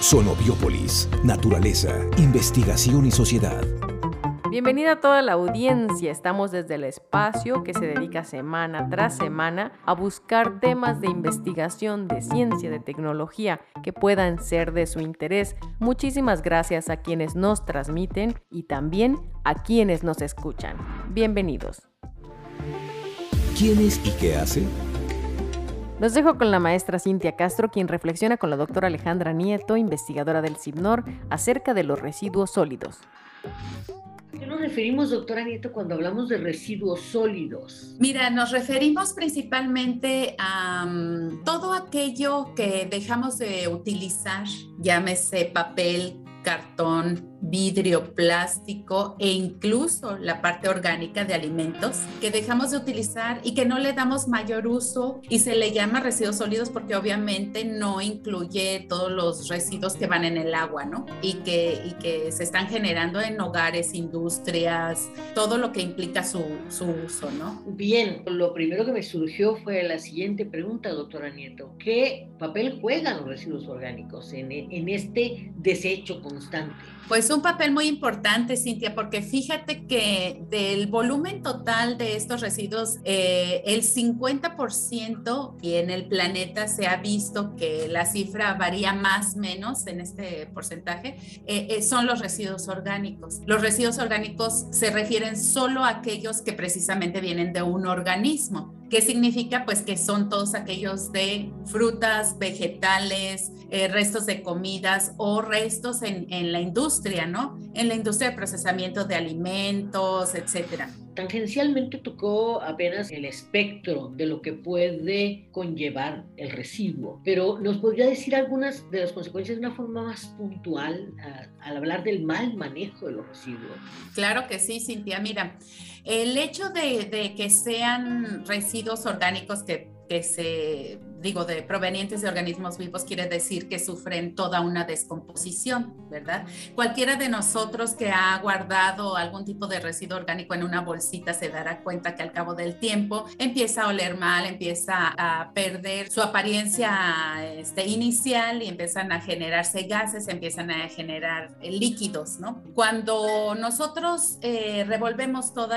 Sonobiópolis, naturaleza, investigación y sociedad. Bienvenida a toda la audiencia. Estamos desde el espacio que se dedica semana tras semana a buscar temas de investigación, de ciencia, de tecnología que puedan ser de su interés. Muchísimas gracias a quienes nos transmiten y también a quienes nos escuchan. Bienvenidos. ¿Quién es y qué hace? Los dejo con la maestra Cintia Castro, quien reflexiona con la doctora Alejandra Nieto, investigadora del CIBNOR, acerca de los residuos sólidos. ¿Qué nos referimos, doctora Nieto, cuando hablamos de residuos sólidos? Mira, nos referimos principalmente a mm, todo aquello que dejamos de utilizar, llámese papel, cartón, vidrio, plástico e incluso la parte orgánica de alimentos que dejamos de utilizar y que no le damos mayor uso y se le llama residuos sólidos porque obviamente no incluye todos los residuos que van en el agua, ¿no? Y que, y que se están generando en hogares, industrias, todo lo que implica su, su uso, ¿no? Bien, lo primero que me surgió fue la siguiente pregunta, doctora Nieto. ¿Qué papel juegan los residuos orgánicos en, en este desecho constante? Pues un papel muy importante, Cintia, porque fíjate que del volumen total de estos residuos, eh, el 50% y en el planeta se ha visto que la cifra varía más menos en este porcentaje, eh, eh, son los residuos orgánicos. Los residuos orgánicos se refieren solo a aquellos que precisamente vienen de un organismo. ¿Qué significa? Pues que son todos aquellos de frutas, vegetales, eh, restos de comidas o restos en, en, la industria, ¿no? En la industria de procesamiento de alimentos, etcétera. Tangencialmente tocó apenas el espectro de lo que puede conllevar el residuo, pero ¿nos podría decir algunas de las consecuencias de una forma más puntual al hablar del mal manejo de los residuos? Claro que sí, Cintia. Mira, el hecho de, que sean residuos orgánicos que se digo, de provenientes de organismos vivos quiere decir que sufren toda una descomposición, ¿verdad? Cualquiera de nosotros que ha guardado algún tipo de residuo orgánico en una bolsita se dará cuenta que al cabo del tiempo empieza a oler mal, empieza a perder su apariencia este, inicial y empiezan a generarse gases, empiezan a generar eh, líquidos, ¿no? Cuando nosotros eh, revolvemos todos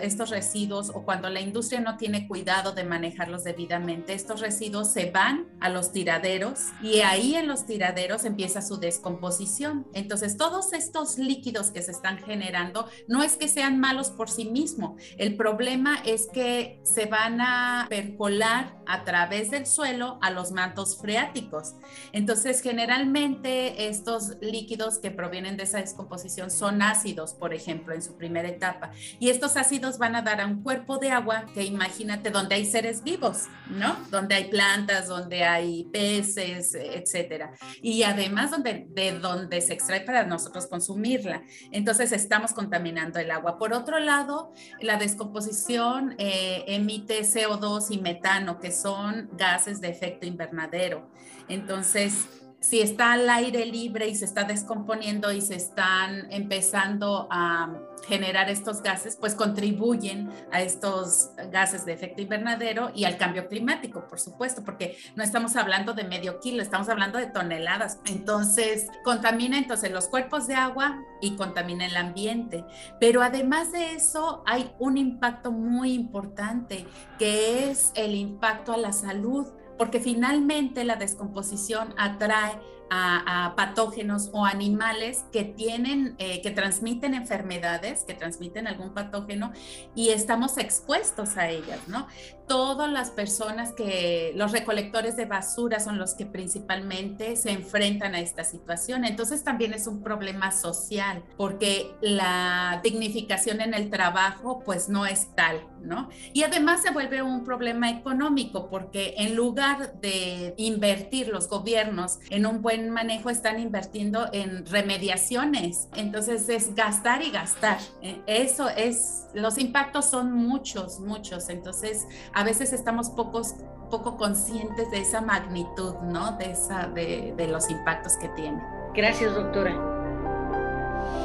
estos residuos o cuando la industria no tiene cuidado de manejarlos debidamente, estos residuos se van a los tiraderos y ahí en los tiraderos empieza su descomposición. Entonces, todos estos líquidos que se están generando no es que sean malos por sí mismos. El problema es que se van a percolar a través del suelo a los mantos freáticos. Entonces, generalmente estos líquidos que provienen de esa descomposición son ácidos, por ejemplo, en su primera etapa. Y estos ácidos van a dar a un cuerpo de agua que imagínate donde hay seres vivos, ¿no? Donde hay plantas plantas, donde hay peces, etcétera. Y además donde, de donde se extrae para nosotros consumirla. Entonces estamos contaminando el agua. Por otro lado, la descomposición eh, emite CO2 y metano, que son gases de efecto invernadero. Entonces, si está al aire libre y se está descomponiendo y se están empezando a generar estos gases, pues contribuyen a estos gases de efecto invernadero y al cambio climático, por supuesto, porque no estamos hablando de medio kilo, estamos hablando de toneladas. Entonces, contamina entonces los cuerpos de agua y contamina el ambiente. Pero además de eso, hay un impacto muy importante, que es el impacto a la salud porque finalmente la descomposición atrae a, patógenos o animales que tienen, eh, que transmiten enfermedades, que transmiten algún patógeno y estamos expuestos a ellas, ¿no? Todas las personas que, los recolectores de basura son los que principalmente se enfrentan a esta situación. Entonces también es un problema social, porque la dignificación en el trabajo pues no es tal, ¿no? Y además se vuelve un problema económico, porque en lugar de invertir los gobiernos en un buen manejo están invirtiendo en remediaciones. Entonces es gastar y gastar. Eh, eso es, los impactos son muchos, muchos. Entonces a veces estamos pocos, poco conscientes de esa magnitud, ¿no? De, esa, de, de los impactos que tiene. Gracias, doctora.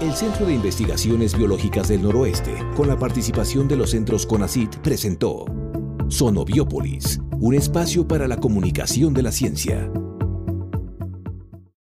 El Centro de Investigaciones Biológicas del Noroeste, con la participación de los centros CONACIT, presentó Sonobiópolis, un espacio para la comunicación de la ciencia.